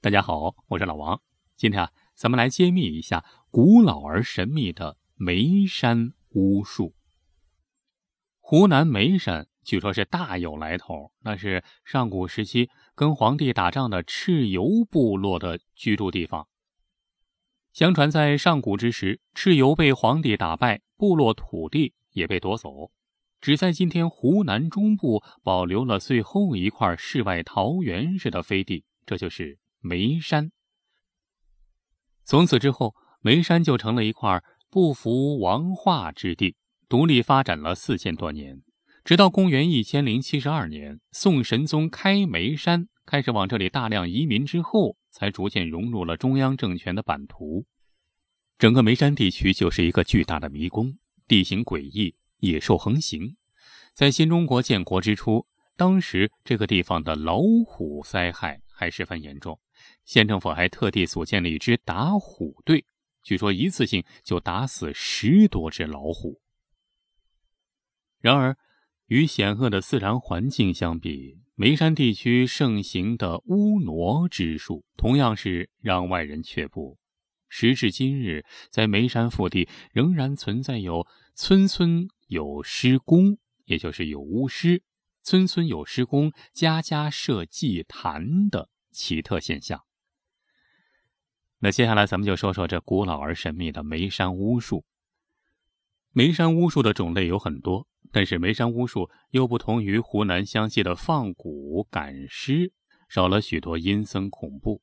大家好，我是老王。今天啊，咱们来揭秘一下古老而神秘的眉山巫术。湖南眉山据说是大有来头，那是上古时期跟皇帝打仗的蚩尤部落的居住地方。相传在上古之时，蚩尤被皇帝打败，部落土地也被夺走，只在今天湖南中部保留了最后一块世外桃源似的飞地，这就是眉山。从此之后，眉山就成了一块不服王化之地。独立发展了四千多年，直到公元一千零七十二年，宋神宗开眉山，开始往这里大量移民之后，才逐渐融入了中央政权的版图。整个眉山地区就是一个巨大的迷宫，地形诡异，野兽横行。在新中国建国之初，当时这个地方的老虎灾害还十分严重，县政府还特地组建了一支打虎队，据说一次性就打死十多只老虎。然而，与险恶的自然环境相比，眉山地区盛行的巫傩之术同样是让外人却步。时至今日，在眉山腹地仍然存在有村村有师公，也就是有巫师，村村有师公，家家设祭坛的奇特现象。那接下来，咱们就说说这古老而神秘的眉山巫术。眉山巫术的种类有很多。但是眉山巫术又不同于湖南湘西的放蛊赶尸，少了许多阴森恐怖。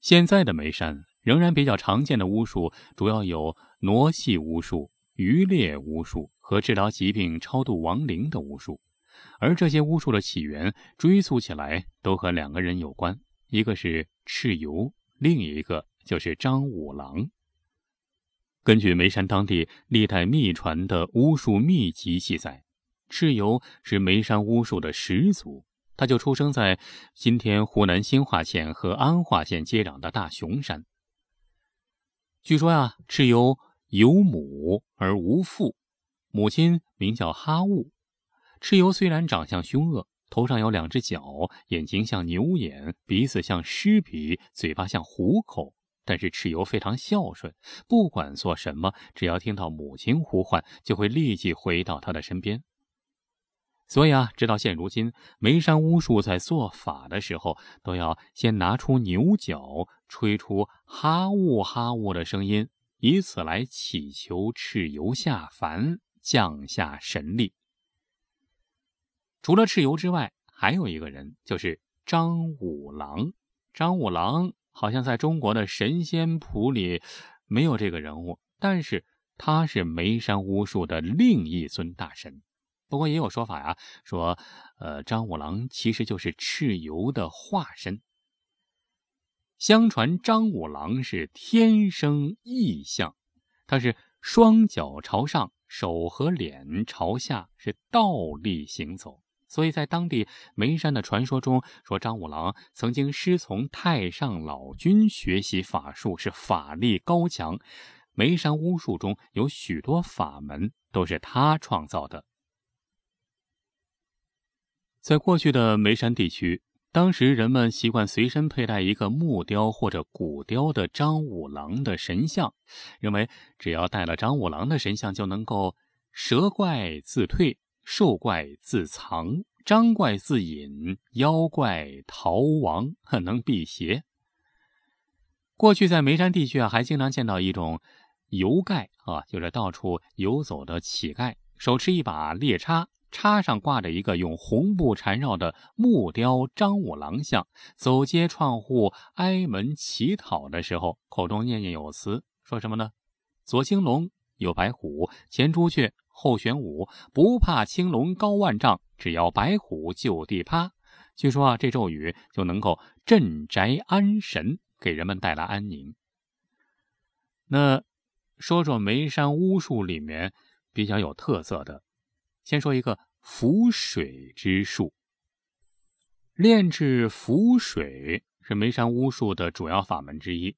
现在的眉山仍然比较常见的巫术，主要有傩戏巫术、渔猎巫术和治疗疾病、超度亡灵的巫术。而这些巫术的起源追溯起来，都和两个人有关，一个是蚩尤，另一个就是张五郎。根据眉山当地历代秘传的巫术秘籍记载，蚩尤是眉山巫术的始祖。他就出生在今天湖南新化县和安化县接壤的大熊山。据说呀，蚩尤有母而无父，母亲名叫哈雾。蚩尤虽然长相凶恶，头上有两只角，眼睛像牛眼，鼻子像狮鼻，嘴巴像虎口。但是蚩尤非常孝顺，不管做什么，只要听到母亲呼唤，就会立即回到他的身边。所以啊，直到现如今，眉山巫术在做法的时候，都要先拿出牛角，吹出哈呜哈呜的声音，以此来祈求蚩尤下凡，降下神力。除了蚩尤之外，还有一个人，就是张五郎。张五郎。好像在中国的神仙谱里没有这个人物，但是他是眉山巫术的另一尊大神。不过也有说法呀，说，呃，张五郎其实就是蚩尤的化身。相传张五郎是天生异象，他是双脚朝上，手和脸朝下，是倒立行走。所以在当地眉山的传说中，说张五郎曾经师从太上老君学习法术，是法力高强。眉山巫术中有许多法门都是他创造的。在过去的眉山地区，当时人们习惯随身佩戴一个木雕或者骨雕的张五郎的神像，认为只要带了张五郎的神像，就能够蛇怪自退。兽怪自藏，张怪自隐，妖怪逃亡，能辟邪。过去在眉山地区啊，还经常见到一种游丐啊，就是到处游走的乞丐，手持一把猎叉，叉上挂着一个用红布缠绕的木雕张五郎像，走街串户、挨门乞讨的时候，口中念念有词，说什么呢？左青龙，右白虎，前朱雀。后玄武不怕青龙高万丈，只要白虎就地趴。据说啊，这咒语就能够镇宅安神，给人们带来安宁。那说说眉山巫术里面比较有特色的，先说一个浮水之术。炼制浮水是眉山巫术的主要法门之一。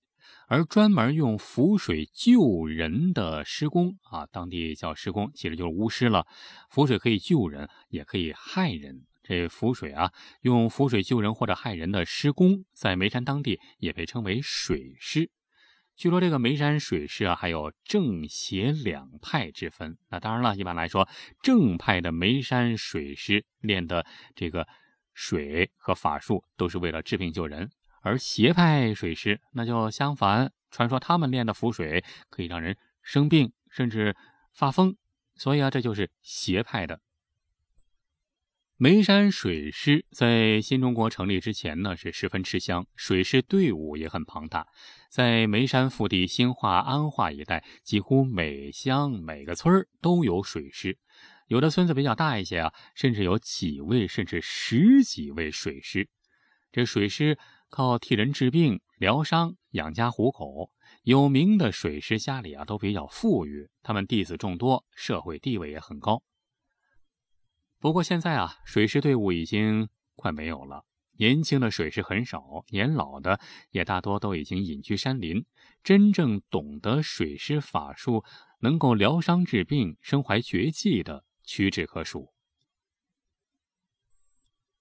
而专门用浮水救人的施工啊，当地叫施工，其实就是巫师了。浮水可以救人，也可以害人，这浮水啊，用浮水救人或者害人的施工，在眉山当地也被称为水师。据说这个眉山水师啊，还有正邪两派之分。那当然了，一般来说，正派的眉山水师练的这个水和法术都是为了治病救人，而邪派水师那就相反，传说他们练的符水可以让人生病，甚至发疯。所以啊，这就是邪派的。眉山水师在新中国成立之前呢，是十分吃香，水师队伍也很庞大。在眉山腹地、兴化、安化一带，几乎每乡每个村都有水师。有的村子比较大一些啊，甚至有几位甚至十几位水师。这水师靠替人治病、疗伤、养家糊口。有名的水师家里啊都比较富裕，他们弟子众多，社会地位也很高。不过现在啊，水师队伍已经快没有了，年轻的水师很少，年老的也大多都已经隐居山林。真正懂得水师法术、能够疗伤治病、身怀绝技的屈指可数。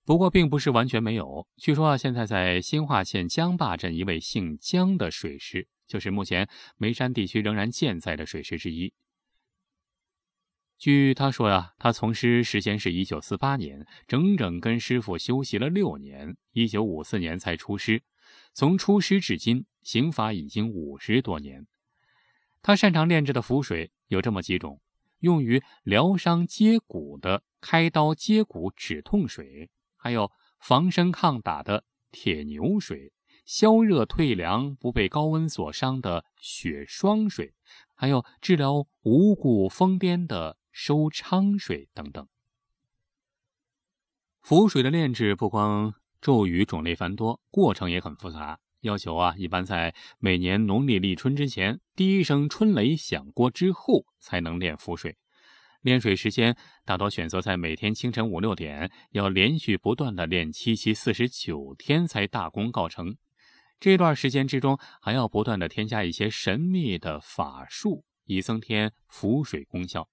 不过，并不是完全没有。据说啊，现在在新化县江坝镇，一位姓江的水师，就是目前眉山地区仍然健在的水师之一。据他说呀，他从师时间是一九四八年，整整跟师傅修习了六年，一九五四年才出师。从出师至今，刑法已经五十多年。他擅长炼制的符水有这么几种：用于疗伤接骨的开刀接骨止痛水，还有防身抗打的铁牛水，消热退凉不被高温所伤的血霜水，还有治疗无故疯癫的。收昌水等等，符水的炼制不光咒语种类繁多，过程也很复杂。要求啊，一般在每年农历立春之前，第一声春雷响过之后，才能炼符水。炼水时间大多选择在每天清晨五六点，要连续不断的练七七四十九天才大功告成。这段时间之中，还要不断的添加一些神秘的法术，以增添符水功效。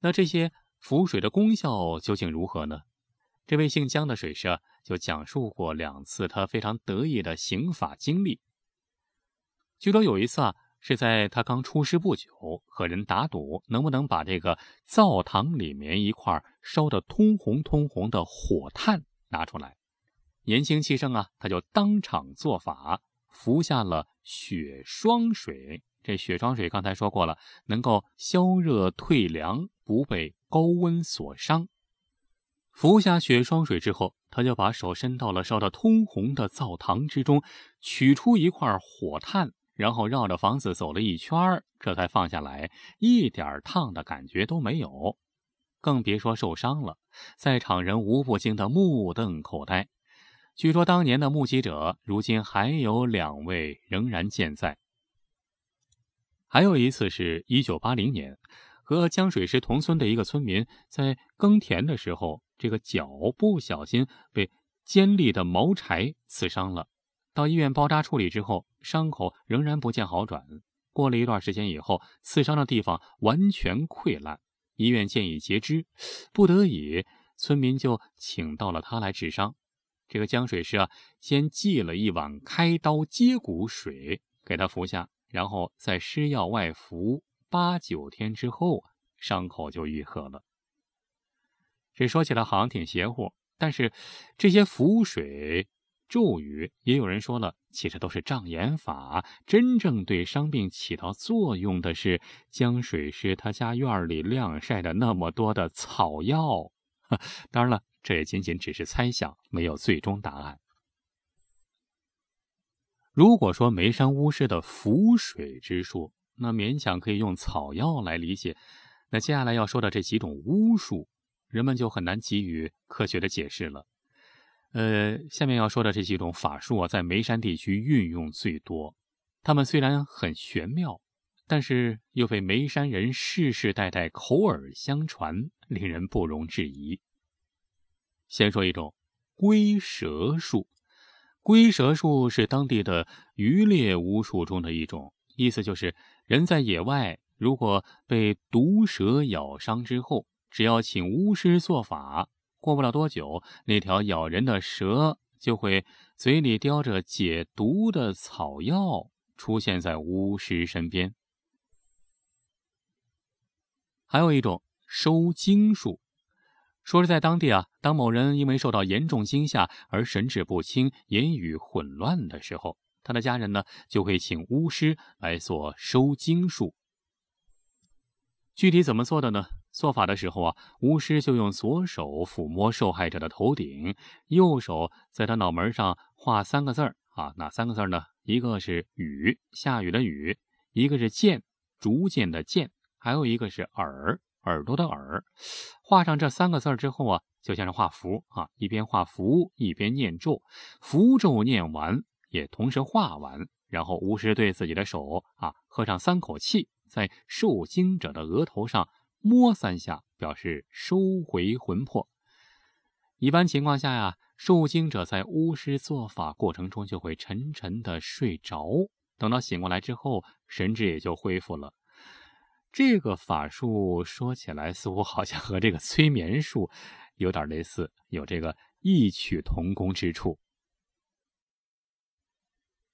那这些浮水的功效究竟如何呢？这位姓姜的水师啊，就讲述过两次他非常得意的刑法经历。据说有一次啊，是在他刚出师不久，和人打赌能不能把这个灶堂里面一块烧得通红通红的火炭拿出来。年轻气盛啊，他就当场做法，服下了雪霜水。这雪霜水刚才说过了，能够消热退凉。不被高温所伤。服下血霜水之后，他就把手伸到了烧得通红的灶膛之中，取出一块火炭，然后绕着房子走了一圈，这才放下来，一点烫的感觉都没有，更别说受伤了。在场人无不惊得目瞪口呆。据说当年的目击者，如今还有两位仍然健在。还有一次是一九八零年。和江水师同村的一个村民在耕田的时候，这个脚不小心被尖利的毛柴刺伤了。到医院包扎处理之后，伤口仍然不见好转。过了一段时间以后，刺伤的地方完全溃烂，医院建议截肢，不得已，村民就请到了他来治伤。这个江水师啊，先寄了一碗开刀接骨水给他服下，然后再施药外服。八九天之后，伤口就愈合了。这说起来好像挺邪乎，但是这些符水咒语，也有人说了，其实都是障眼法。真正对伤病起到作用的是江水师他家院里晾晒的那么多的草药。当然了，这也仅仅只是猜想，没有最终答案。如果说眉山巫师的符水之术，那勉强可以用草药来理解，那接下来要说的这几种巫术，人们就很难给予科学的解释了。呃，下面要说的这几种法术啊，在眉山地区运用最多。他们虽然很玄妙，但是又被眉山人世世代代口耳相传，令人不容置疑。先说一种龟蛇术，龟蛇术是当地的渔猎巫术中的一种，意思就是。人在野外，如果被毒蛇咬伤之后，只要请巫师做法，过不了多久，那条咬人的蛇就会嘴里叼着解毒的草药出现在巫师身边。还有一种收惊术，说是在当地啊，当某人因为受到严重惊吓而神志不清、言语混乱的时候，他的家人呢就会请巫师来做收惊术。具体怎么做的呢？做法的时候啊，巫师就用左手抚摸受害者的头顶，右手在他脑门上画三个字儿啊，哪三个字呢？一个是雨，下雨的雨；一个是渐，逐渐的渐；还有一个是耳，耳朵的耳。画上这三个字之后啊，就像是画符啊，一边画符一边念咒，符咒念完也同时画完，然后巫师对自己的手啊喝上三口气，在受惊者的额头上。摸三下，表示收回魂魄。一般情况下呀，受惊者在巫师做法过程中就会沉沉的睡着，等到醒过来之后，神智也就恢复了。这个法术说起来似乎好像和这个催眠术有点类似，有这个异曲同工之处。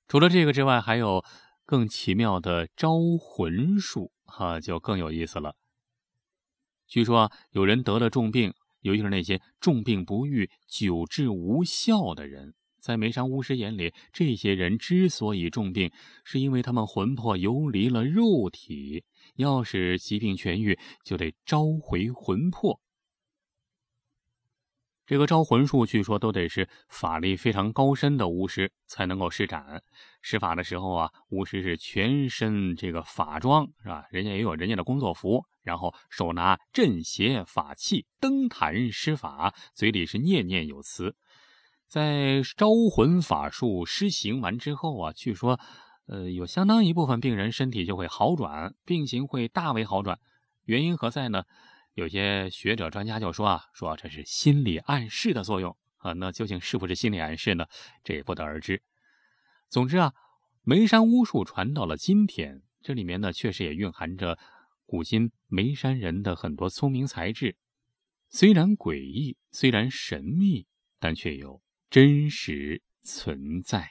除了这个之外，还有更奇妙的招魂术，哈，就更有意思了。据说啊，有人得了重病，尤其是那些重病不愈、久治无效的人，在梅山巫师眼里，这些人之所以重病，是因为他们魂魄游离了肉体。要使疾病痊愈，就得召回魂魄。这个招魂术据说都得是法力非常高深的巫师才能够施展。施法的时候啊，巫师是全身这个法装，是吧？人家也有人家的工作服，然后手拿镇邪法器登坛施法，嘴里是念念有词。在招魂法术施行完之后啊，据说，呃，有相当一部分病人身体就会好转，病情会大为好转。原因何在呢？有些学者专家就说啊，说这是心理暗示的作用啊，那究竟是不是心理暗示呢？这也不得而知。总之啊，眉山巫术传到了今天，这里面呢确实也蕴含着古今眉山人的很多聪明才智，虽然诡异，虽然神秘，但却有真实存在。